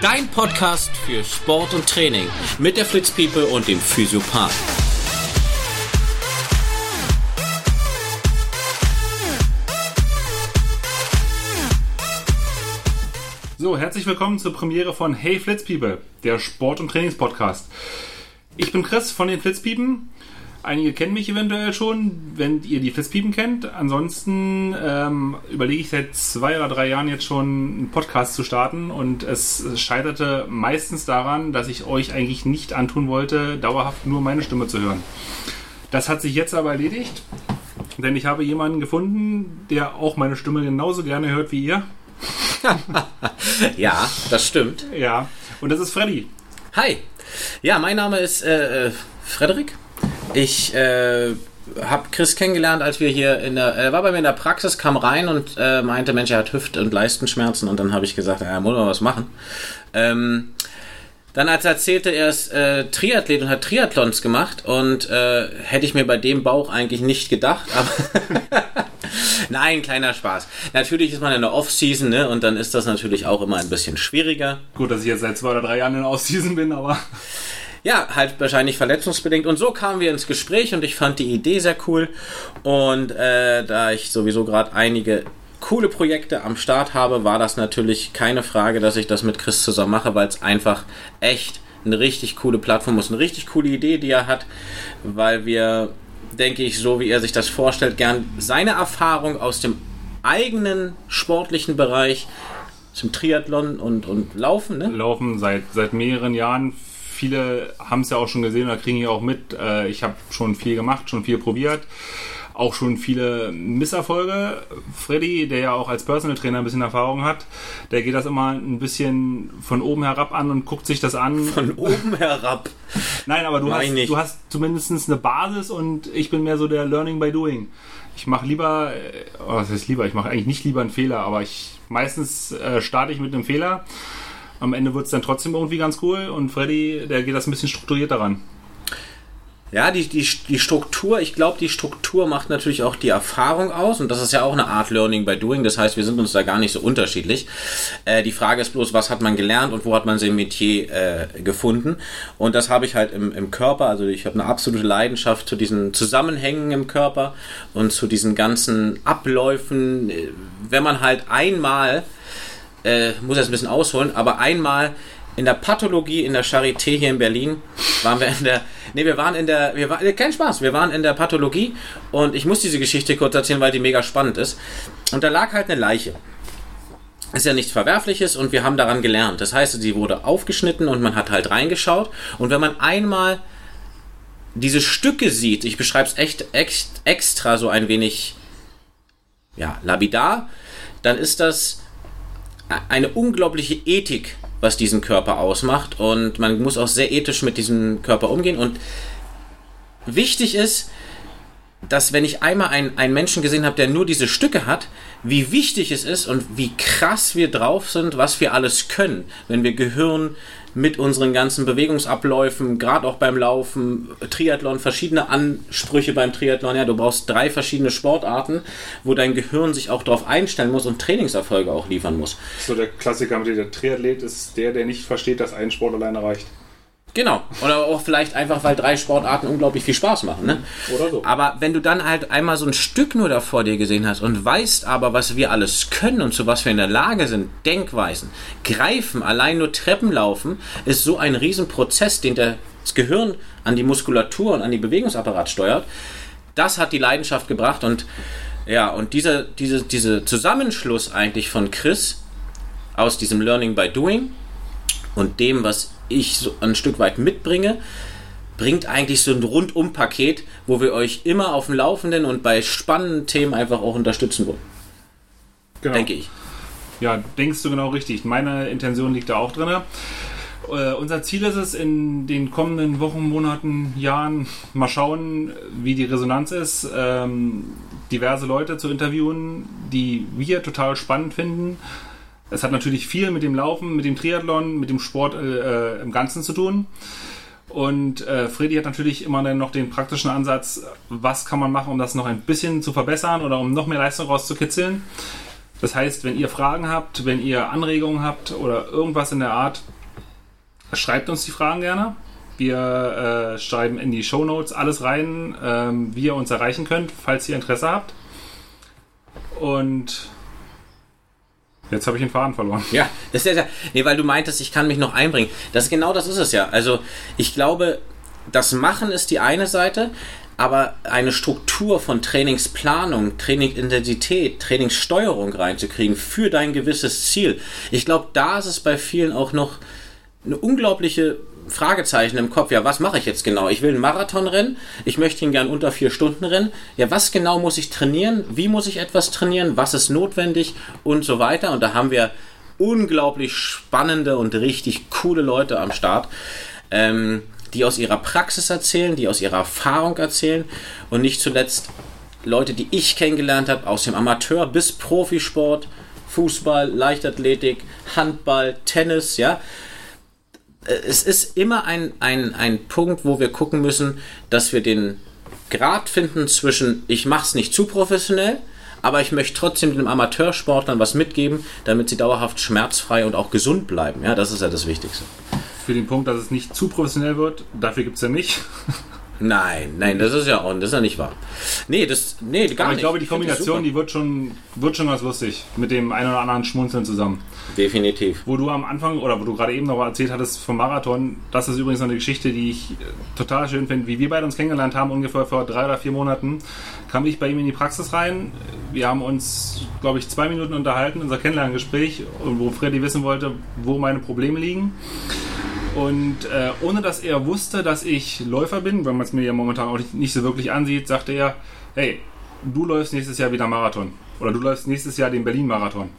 Dein Podcast für Sport und Training mit der Fritz People und dem Physiopath. So, herzlich willkommen zur Premiere von Hey Flitzpiepe, der Sport- und Trainingspodcast. Ich bin Chris von den Flitzpiepen. Einige kennen mich eventuell schon, wenn ihr die Flitzpiepen kennt. Ansonsten ähm, überlege ich seit zwei oder drei Jahren jetzt schon einen Podcast zu starten und es scheiterte meistens daran, dass ich euch eigentlich nicht antun wollte, dauerhaft nur meine Stimme zu hören. Das hat sich jetzt aber erledigt, denn ich habe jemanden gefunden, der auch meine Stimme genauso gerne hört wie ihr. ja, das stimmt. Ja, und das ist Freddy. Hi. Ja, mein Name ist äh, äh Frederik. Ich äh, habe Chris kennengelernt, als wir hier in der, er war bei mir in der Praxis, kam rein und äh, meinte, Mensch, er hat Hüft- und Leistenschmerzen und dann habe ich gesagt, er muss mal was machen. Ähm, dann als er erzählte, er ist äh, Triathlet und hat Triathlons gemacht und äh, hätte ich mir bei dem Bauch eigentlich nicht gedacht, aber Nein, kleiner Spaß. Natürlich ist man in der Off-Season, ne? Und dann ist das natürlich auch immer ein bisschen schwieriger. Gut, dass ich jetzt seit zwei oder drei Jahren in der Off-Season bin, aber. Ja, halt wahrscheinlich verletzungsbedingt. Und so kamen wir ins Gespräch und ich fand die Idee sehr cool. Und äh, da ich sowieso gerade einige coole Projekte am Start habe, war das natürlich keine Frage, dass ich das mit Chris zusammen mache, weil es einfach echt eine richtig coole Plattform ist, eine richtig coole Idee, die er hat, weil wir, denke ich, so wie er sich das vorstellt, gern seine Erfahrung aus dem eigenen sportlichen Bereich zum Triathlon und, und Laufen, ne? Laufen seit, seit mehreren Jahren. Viele haben es ja auch schon gesehen oder kriegen ja auch mit. Äh, ich habe schon viel gemacht, schon viel probiert auch schon viele Misserfolge. Freddy, der ja auch als Personal Trainer ein bisschen Erfahrung hat, der geht das immer ein bisschen von oben herab an und guckt sich das an. Von oben herab? Nein, aber du, hast, du hast zumindest eine Basis und ich bin mehr so der Learning by Doing. Ich mache lieber, äh, oh, was heißt lieber? Ich mache eigentlich nicht lieber einen Fehler, aber ich meistens äh, starte ich mit einem Fehler. Am Ende wird es dann trotzdem irgendwie ganz cool und Freddy, der geht das ein bisschen strukturiert daran. Ja, die, die, die Struktur, ich glaube, die Struktur macht natürlich auch die Erfahrung aus und das ist ja auch eine Art Learning by Doing. Das heißt, wir sind uns da gar nicht so unterschiedlich. Äh, die Frage ist bloß, was hat man gelernt und wo hat man sein Metier äh, gefunden? Und das habe ich halt im, im Körper. Also ich habe eine absolute Leidenschaft zu diesen Zusammenhängen im Körper und zu diesen ganzen Abläufen. Wenn man halt einmal, äh, muss jetzt ein bisschen ausholen, aber einmal in der Pathologie in der Charité hier in Berlin waren wir in der nee wir waren in der wir waren kein Spaß wir waren in der Pathologie und ich muss diese Geschichte kurz erzählen weil die mega spannend ist und da lag halt eine Leiche ist ja nichts Verwerfliches und wir haben daran gelernt. Das heißt, sie wurde aufgeschnitten und man hat halt reingeschaut. Und wenn man einmal diese Stücke sieht, ich beschreibe es echt, echt extra so ein wenig ja, labidar, dann ist das eine unglaubliche Ethik, was diesen Körper ausmacht. Und man muss auch sehr ethisch mit diesem Körper umgehen. Und wichtig ist, dass wenn ich einmal einen, einen Menschen gesehen habe, der nur diese Stücke hat, wie wichtig es ist und wie krass wir drauf sind, was wir alles können, wenn wir Gehirn, mit unseren ganzen Bewegungsabläufen, gerade auch beim Laufen, Triathlon, verschiedene Ansprüche beim Triathlon. Ja, du brauchst drei verschiedene Sportarten, wo dein Gehirn sich auch darauf einstellen muss und Trainingserfolge auch liefern muss. So der Klassiker mit der Triathlet ist der, der nicht versteht, dass ein Sport alleine reicht. Genau. Oder auch vielleicht einfach, weil drei Sportarten unglaublich viel Spaß machen. Ne? Oder so. Aber wenn du dann halt einmal so ein Stück nur da vor dir gesehen hast und weißt aber, was wir alles können und zu was wir in der Lage sind, Denkweisen, greifen, allein nur Treppen laufen, ist so ein Riesenprozess, den das Gehirn an die Muskulatur und an die Bewegungsapparat steuert. Das hat die Leidenschaft gebracht und ja, und dieser diese, diese Zusammenschluss eigentlich von Chris aus diesem Learning by Doing und dem, was ich so ein Stück weit mitbringe, bringt eigentlich so ein Rundum-Paket, wo wir euch immer auf dem Laufenden und bei spannenden Themen einfach auch unterstützen wollen. Genau. Denke ich. Ja, denkst du genau richtig. Meine Intention liegt da auch drin. Äh, unser Ziel ist es, in den kommenden Wochen, Monaten, Jahren mal schauen, wie die Resonanz ist, ähm, diverse Leute zu interviewen, die wir total spannend finden, es hat natürlich viel mit dem Laufen, mit dem Triathlon, mit dem Sport äh, äh, im Ganzen zu tun. Und äh, Freddy hat natürlich immer dann noch den praktischen Ansatz, was kann man machen, um das noch ein bisschen zu verbessern oder um noch mehr Leistung rauszukitzeln. Das heißt, wenn ihr Fragen habt, wenn ihr Anregungen habt oder irgendwas in der Art, schreibt uns die Fragen gerne. Wir äh, schreiben in die Show Notes alles rein, ähm, wie ihr uns erreichen könnt, falls ihr Interesse habt. Und jetzt habe ich den Faden verloren. Ja, das ist ja, nee, weil du meintest, ich kann mich noch einbringen. Das genau das ist es ja. Also ich glaube, das Machen ist die eine Seite, aber eine Struktur von Trainingsplanung, Trainingsintensität, Trainingssteuerung reinzukriegen für dein gewisses Ziel. Ich glaube, da ist es bei vielen auch noch eine unglaubliche Fragezeichen im Kopf. Ja, was mache ich jetzt genau? Ich will einen Marathon rennen. Ich möchte ihn gern unter vier Stunden rennen. Ja, was genau muss ich trainieren? Wie muss ich etwas trainieren? Was ist notwendig? Und so weiter. Und da haben wir unglaublich spannende und richtig coole Leute am Start. Ähm, die aus ihrer Praxis erzählen, die aus ihrer Erfahrung erzählen und nicht zuletzt Leute, die ich kennengelernt habe, aus dem Amateur bis Profisport, Fußball, Leichtathletik, Handball, Tennis, ja. Es ist immer ein, ein, ein Punkt, wo wir gucken müssen, dass wir den Grad finden zwischen, ich mache es nicht zu professionell, aber ich möchte trotzdem den Amateursportlern was mitgeben, damit sie dauerhaft schmerzfrei und auch gesund bleiben. Ja, das ist ja das Wichtigste für den Punkt, dass es nicht zu professionell wird. Dafür gibt es ja mich. Nein, nein, das ist ja auch, das ist ja nicht wahr. Nee, das, nee, gar Aber ich nicht. glaube, die Kombination, die wird schon, wird schon ganz lustig. Mit dem einen oder anderen Schmunzeln zusammen. Definitiv. Wo du am Anfang, oder wo du gerade eben noch erzählt hattest vom Marathon, das ist übrigens noch eine Geschichte, die ich äh, total schön finde. Wie wir beide uns kennengelernt haben, ungefähr vor drei oder vier Monaten, kam ich bei ihm in die Praxis rein. Wir haben uns, glaube ich, zwei Minuten unterhalten, unser Kennenlerngespräch, wo Freddy wissen wollte, wo meine Probleme liegen. Und äh, ohne dass er wusste, dass ich Läufer bin, wenn man es mir ja momentan auch nicht, nicht so wirklich ansieht, sagte er, hey, du läufst nächstes Jahr wieder Marathon. Oder du läufst nächstes Jahr den Berlin-Marathon.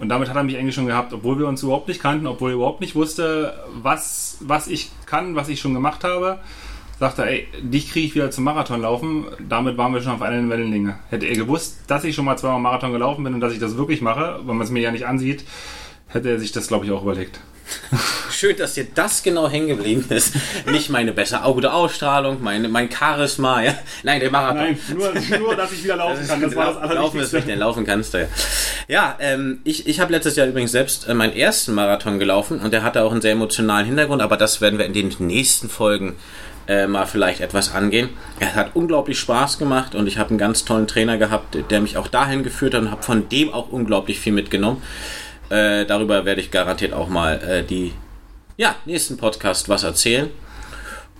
Und damit hat er mich eigentlich schon gehabt, obwohl wir uns überhaupt nicht kannten, obwohl er überhaupt nicht wusste, was, was ich kann, was ich schon gemacht habe. Sagte er, ey, dich kriege ich wieder zum Marathon laufen. Damit waren wir schon auf einer Wellenlänge. Hätte er gewusst, dass ich schon mal zweimal Marathon gelaufen bin und dass ich das wirklich mache, wenn man es mir ja nicht ansieht, hätte er sich das, glaube ich, auch überlegt. Schön, dass dir das genau hängen geblieben ist. Nicht meine bessere gute Ausstrahlung, meine, mein Charisma. Ja? Nein, der Marathon. Nein, nur, nur dass ich wieder laufen das kann. Das war das Laufen ist nicht, laufen kannst du ja. Ja, ähm, ich, ich habe letztes Jahr übrigens selbst äh, meinen ersten Marathon gelaufen und der hatte auch einen sehr emotionalen Hintergrund, aber das werden wir in den nächsten Folgen äh, mal vielleicht etwas angehen. Es hat unglaublich Spaß gemacht und ich habe einen ganz tollen Trainer gehabt, der mich auch dahin geführt hat und habe von dem auch unglaublich viel mitgenommen. Äh, darüber werde ich garantiert auch mal äh, die ja, nächsten Podcast was erzählen.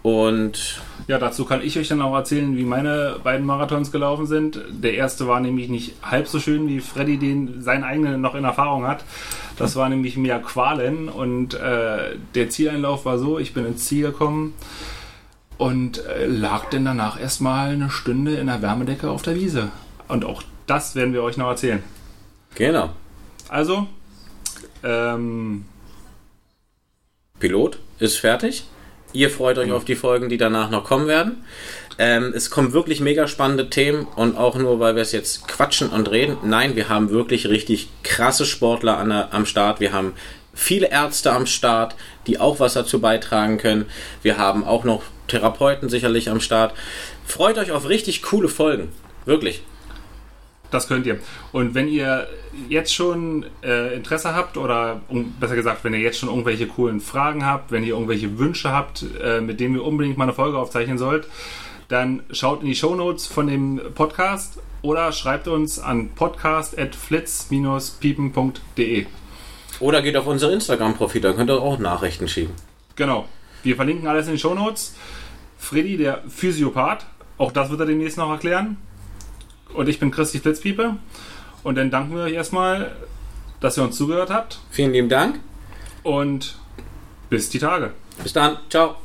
Und ja, dazu kann ich euch dann auch erzählen, wie meine beiden Marathons gelaufen sind. Der erste war nämlich nicht halb so schön, wie Freddy den seinen eigenen noch in Erfahrung hat. Das war nämlich mehr Qualen und äh, der Zieleinlauf war so, ich bin ins Ziel gekommen und äh, lag dann danach erstmal eine Stunde in der Wärmedecke auf der Wiese. Und auch das werden wir euch noch erzählen. Genau. Also, ähm, Pilot ist fertig. Ihr freut euch mhm. auf die Folgen, die danach noch kommen werden. Ähm, es kommen wirklich mega spannende Themen und auch nur, weil wir es jetzt quatschen und reden. Nein, wir haben wirklich richtig krasse Sportler an am Start. Wir haben viele Ärzte am Start, die auch was dazu beitragen können. Wir haben auch noch Therapeuten sicherlich am Start. Freut euch auf richtig coole Folgen. Wirklich. Das könnt ihr. Und wenn ihr jetzt schon äh, Interesse habt oder um, besser gesagt, wenn ihr jetzt schon irgendwelche coolen Fragen habt, wenn ihr irgendwelche Wünsche habt, äh, mit denen wir unbedingt mal eine Folge aufzeichnen sollt, dann schaut in die Show Notes von dem Podcast oder schreibt uns an podcast.flitz-piepen.de. Oder geht auf unser Instagram-Profil, da könnt ihr auch Nachrichten schieben. Genau. Wir verlinken alles in den Show Notes. Freddy, der Physiopath, auch das wird er demnächst noch erklären. Und ich bin Christi Flitzpiepe. Und dann danken wir euch erstmal, dass ihr uns zugehört habt. Vielen lieben Dank. Und bis die Tage. Bis dann. Ciao.